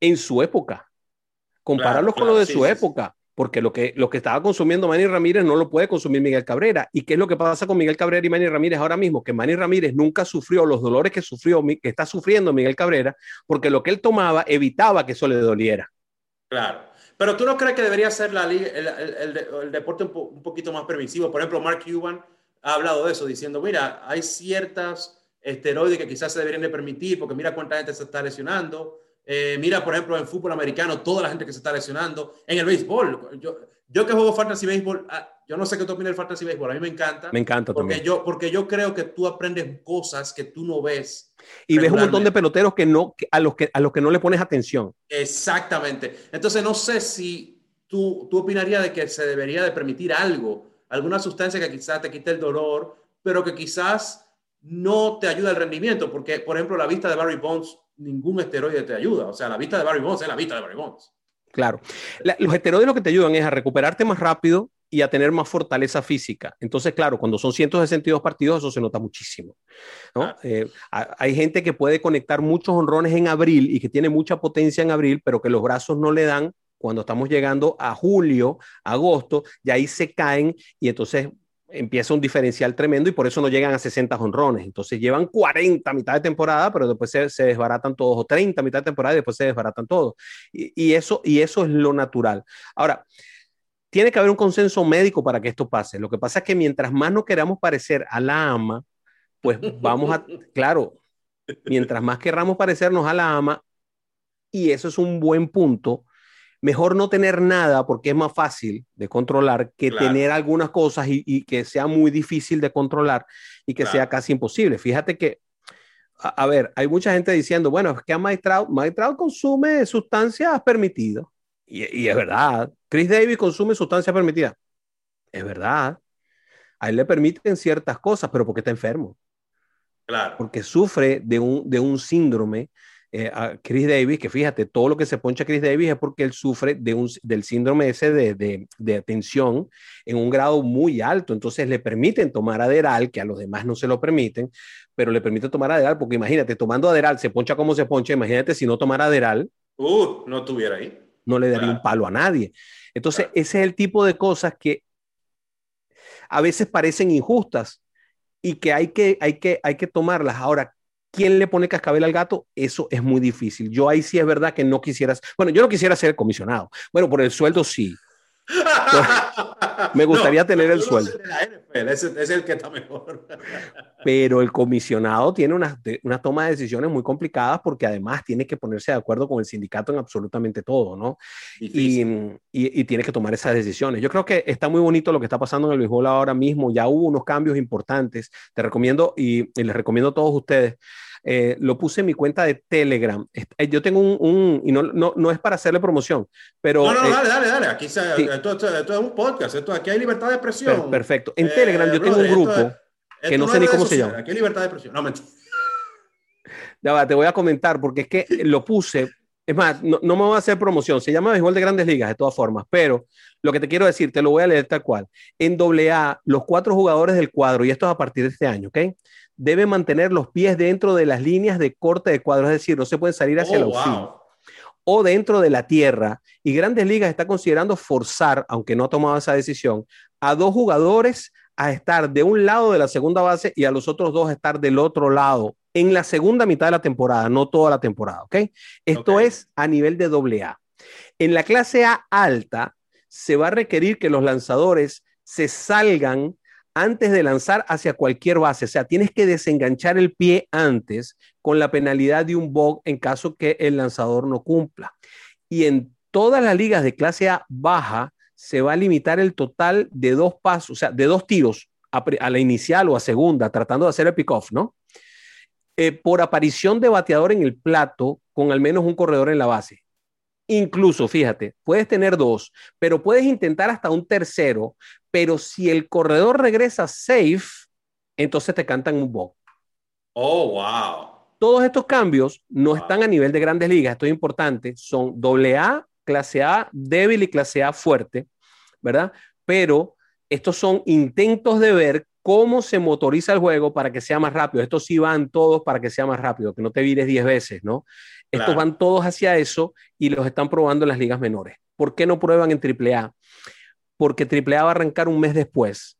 en su época. Compararlos claro, con lo de sí, su sí, época porque lo que, lo que estaba consumiendo Manny Ramírez no lo puede consumir Miguel Cabrera. ¿Y qué es lo que pasa con Miguel Cabrera y Manny Ramírez ahora mismo? Que Manny Ramírez nunca sufrió los dolores que sufrió, que está sufriendo Miguel Cabrera, porque lo que él tomaba evitaba que eso le doliera. Claro. Pero tú no crees que debería ser el, deporte un, un, poquito más permisivo. Por ejemplo, Mark Cuban ha hablado de eso, diciendo, mira, hay ciertas esteroides que quizás se deberían de permitir, porque mira cuánta gente se está lesionando. Eh, mira, por ejemplo, en fútbol americano, toda la gente que se está lesionando. En el béisbol, yo, yo que juego fantasy béisbol, ah, yo no sé qué tú opinas del fantasy béisbol, a mí me encanta. Me encanta porque también. Yo, porque yo creo que tú aprendes cosas que tú no ves. Y ves un montón de peloteros que no, a, los que, a los que no le pones atención. Exactamente. Entonces, no sé si tú, tú opinarías de que se debería de permitir algo, alguna sustancia que quizás te quite el dolor, pero que quizás no te ayuda al rendimiento, porque, por ejemplo, la vista de Barry Bonds ningún esteroide te ayuda. O sea, la vista de Barry Bonds es la vista de Barry Bonds. Claro. La, los esteroides lo que te ayudan es a recuperarte más rápido y a tener más fortaleza física. Entonces, claro, cuando son 162 partidos, eso se nota muchísimo. ¿no? Ah. Eh, hay gente que puede conectar muchos honrones en abril y que tiene mucha potencia en abril, pero que los brazos no le dan cuando estamos llegando a julio, agosto, y ahí se caen y entonces empieza un diferencial tremendo y por eso no llegan a 60 honrones. Entonces llevan 40 a mitad de temporada, pero después se, se, desbaratan todos, o 30 a mitad de temporada y después se desbaratan todos. Y, y, eso, y eso es lo natural. Ahora, tiene que haber un consenso médico para que esto pase. Lo que pasa es que mientras más no queramos parecer a la ama, pues vamos a, claro, mientras más querramos parecernos a la ama, y eso es un buen punto, mejor no tener nada porque es más fácil de controlar que claro. tener algunas cosas y, y, que sea muy difícil de controlar y que claro. sea casi imposible. Fíjate que, a, a, ver, hay mucha gente diciendo, bueno, es que a Mike Trout, Mike Trout consume sustancias permitidas. Y, y, es verdad. Chris Davis consume sustancias permitidas. Es verdad. A él le permiten ciertas cosas, pero porque está enfermo. Claro. Porque sufre de un, de un síndrome eh, a Chris Davis, que fíjate, todo lo que se poncha a Chris Davis es porque él sufre de un, del síndrome ese de, de, de, tensión en un grado muy alto. Entonces le permiten tomar Aderal, que a los demás no se lo permiten, pero le permiten tomar Aderal, porque imagínate, tomando Aderal se poncha como se poncha, imagínate si no tomara Aderal. Uh, no estuviera ahí. No le daría claro. un palo a nadie. Entonces, claro. ese es el tipo de cosas que a veces parecen injustas y que hay que, hay que, hay que tomarlas. Ahora, ¿Quién le pone cascabel al gato? Eso es muy difícil. Yo ahí sí es verdad que no quisieras. Bueno, yo no quisiera ser comisionado. Bueno, por el sueldo sí. me gustaría no, tener el sueldo. Es el que está mejor. Pero el comisionado tiene una, una toma de decisiones muy complicadas porque además tiene que ponerse de acuerdo con el sindicato en absolutamente todo, ¿no? Y, y, y, tiene que tomar esas decisiones. Yo creo que está muy bonito lo que está pasando en el béisbol ahora mismo. Ya hubo unos cambios importantes. Te recomiendo y, y les recomiendo a todos ustedes eh, lo puse en mi cuenta de Telegram. Eh, yo tengo un, un y no, no, no, es para hacerle promoción, pero... No, no, eh, dale, dale, dale. Aquí se, sí. esto, esto, esto, es un podcast, esto, aquí hay libertad de expresión. Per perfecto. En Telegram yo tengo un grupo que no sé ni cómo se llama. Aquí hay libertad de expresión. No, mentira. Ya va, te voy a comentar porque es que lo puse es más, no, no, me voy a hacer promoción, se llama Béisbol de Grandes Ligas de todas formas, pero lo que te quiero decir, te lo voy a leer tal cual. En AA, los cuatro jugadores del cuadro, y esto es a partir de este año, ¿ok? Debe mantener los pies dentro de las líneas de corte de cuadro, es decir, no se pueden salir hacia Oh, el wow. o dentro de la tierra. Y Grandes Ligas está considerando forzar, aunque no ha tomado esa decisión, a dos jugadores a estar de un lado de la segunda base y a los otros dos a estar del otro lado en la segunda mitad de la temporada, no toda la temporada, ¿ok? Esto es a nivel de doble A. En la clase A alta se va a requerir que los lanzadores se salgan antes de lanzar hacia cualquier base. O sea, tienes que desenganchar el pie antes con la penalidad de un bog en caso que el lanzador no cumpla. Y en todas las ligas de clase A baja se va a limitar el total de dos pasos, o sea, de dos tiros a, la inicial o a segunda, tratando de hacer el pick-off, ¿no? Eh, por aparición de bateador en el plato con al menos un corredor en la base. Incluso, fíjate, puedes tener dos, pero puedes intentar hasta un tercero, pero si el corredor regresa safe, entonces te cantan un bog. Oh, wow. Todos estos cambios no Wow. están a nivel de grandes ligas, esto es importante, son doble A, clase A débil y clase A fuerte, ¿verdad? Pero estos son intentos de ver cómo se motoriza el juego para que sea más rápido. Estos sí van todos para que sea más rápido, que no te vires 10 veces, ¿no? Estos van todos hacia eso y los están probando en las ligas menores. ¿Por qué no prueban en AAA? Porque AAA va a arrancar un mes después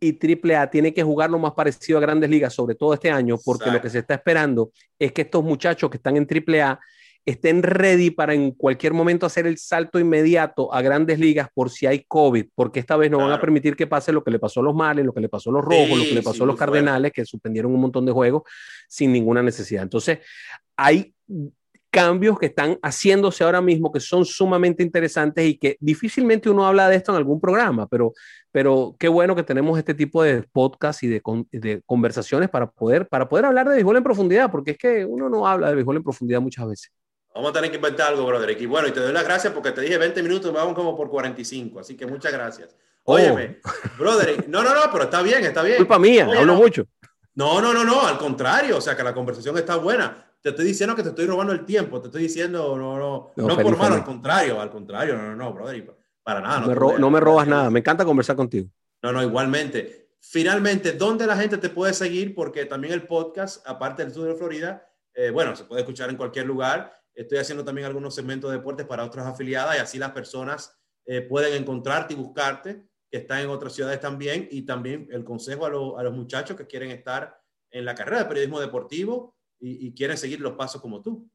y AAA tiene que jugar lo más parecido a grandes ligas, sobre todo este año, porque lo que se está esperando es que estos muchachos que están en AAA estén ready para en cualquier momento hacer el salto inmediato a grandes ligas por si hay COVID, porque esta vez no van a permitir que pase lo que le pasó a los Males, lo que le pasó a los Rojos, Sí, lo que le sí, pasó a los. Cardenales, que suspendieron un montón de juegos sin ninguna necesidad. Entonces, hay cambios que están haciéndose ahora mismo que son sumamente interesantes y que difícilmente uno habla de esto en algún programa, pero, pero qué bueno que tenemos este tipo de podcast y de, de conversaciones para poder, para poder hablar de béisbol en profundidad, porque es que uno no habla de béisbol en profundidad muchas veces. Vamos a tener que inventar algo, brother. Y bueno, y te doy las gracias porque te dije 20 minutos, vamos como por 45, así que muchas gracias. Oh. Óyeme, brother, no, no, no, pero está bien, está bien. Culpa mía, Oye, hablo no, mucho. No, no, no, no, al contrario, o sea que la conversación está buena. Te estoy diciendo que te estoy robando el tiempo, te estoy diciendo, no, no, No, no, feliz, por malo, feliz. al contrario, al contrario, no, no, no, brother, para nada. No me, ro- no me robas nada, me encanta conversar contigo. No, no, igualmente. Finalmente, ¿dónde la gente te puede seguir? Porque también el podcast, aparte del sur de Florida, eh, bueno, se puede escuchar en cualquier lugar. Estoy haciendo también algunos segmentos de deportes para otras afiliadas y así las personas eh, pueden encontrarte y buscarte, que están en otras ciudades también. Y también el consejo a, lo- a los muchachos que quieren estar en la carrera de periodismo deportivo y, y quieren seguir los pasos como tú.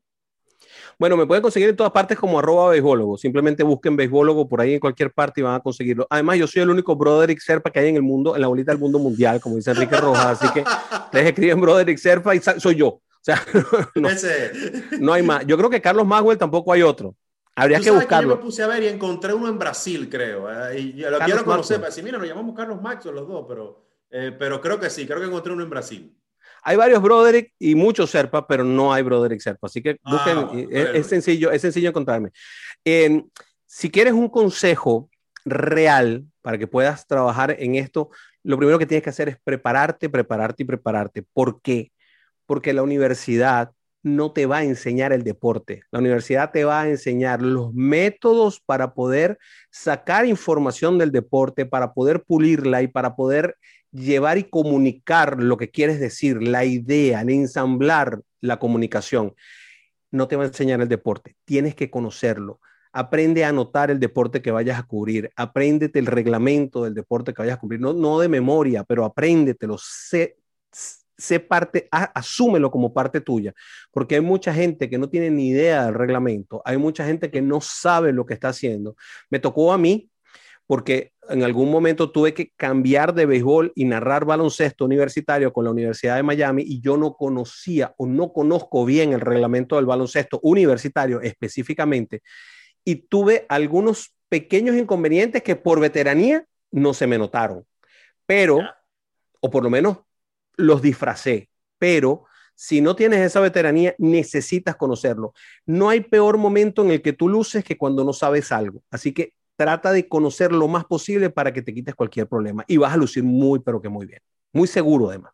Bueno, me pueden conseguir en todas partes como arroba beisbólogo. Simplemente busquen beisbólogo por ahí en cualquier parte y van a conseguirlo. Además, yo soy el único Broderick Serpa que hay en el mundo, en la bolita del mundo mundial, como dice Enrique Rojas. Así que ustedes escriben Broderick Serpa y soy yo. O sea, no, no hay más. Yo creo que Carlos Maxwell tampoco hay otro. Habría que buscarlo. yo me puse a ver y encontré uno en Brasil, creo. eh, y yo lo Carlos quiero conocer para decir, mira, nos llamamos Carlos Maxwell los dos, pero, eh, pero creo que sí, creo que encontré uno en Brasil. Hay varios Broderick y muchos Serpa, pero no hay Broderick Serpa. Así que Ah, busquen, bueno, es- es, sencillo, es sencillo encontrarme. Eh, si quieres un consejo real para que puedas trabajar en esto, lo primero que tienes que hacer es prepararte, prepararte y prepararte. ¿Por qué? Porque la universidad no te va a enseñar el deporte. La universidad te va a enseñar los métodos para poder sacar información del deporte, para poder pulirla y para poder llevar y comunicar lo que quieres decir, la idea, el ensamblar la comunicación. No te va a enseñar el deporte, tienes que conocerlo. Aprende a anotar el deporte que vayas a cubrir, apréndete el reglamento del deporte que vayas a cubrir, no, no de memoria, pero apréndetelo, sé, sé parte, a, asúmelo como parte tuya, porque hay mucha gente que no tiene ni idea del reglamento, hay mucha gente que no sabe lo que está haciendo. Me tocó a mí porque en algún momento tuve que cambiar de béisbol y narrar baloncesto universitario con la Universidad de Miami y yo no conocía o no conozco bien el reglamento del baloncesto universitario específicamente y tuve algunos pequeños inconvenientes que por veteranía no se me notaron, pero, o por lo menos los disfracé, pero si no tienes esa veteranía, necesitas conocerlo. No hay peor momento en el que tú luces que cuando no sabes algo. Así que trata de conocer lo más posible para que te quites cualquier problema y vas a lucir muy, pero que muy bien. Muy seguro, además.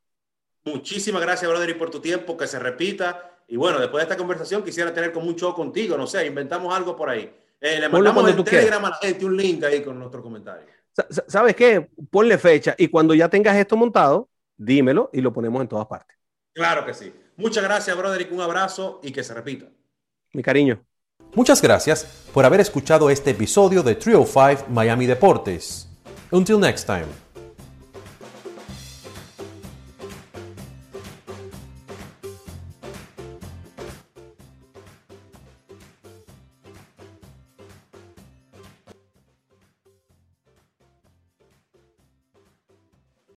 Muchísimas gracias, brother, y por tu tiempo, que se repita. Y bueno, después de esta conversación quisiera tener como un show contigo, no sé, inventamos algo por ahí. Eh, le mandamos en Telegram a la gente un link ahí con nuestro comentario. Sa- sa- ¿Sabes qué? Ponle fecha y cuando ya tengas esto montado, dímelo y lo ponemos en todas partes. Claro que sí. Muchas gracias, Broderick. Un abrazo y que se repita. Mi cariño. Muchas gracias por haber escuchado este episodio de Trio 5 Miami Deportes. Until next time.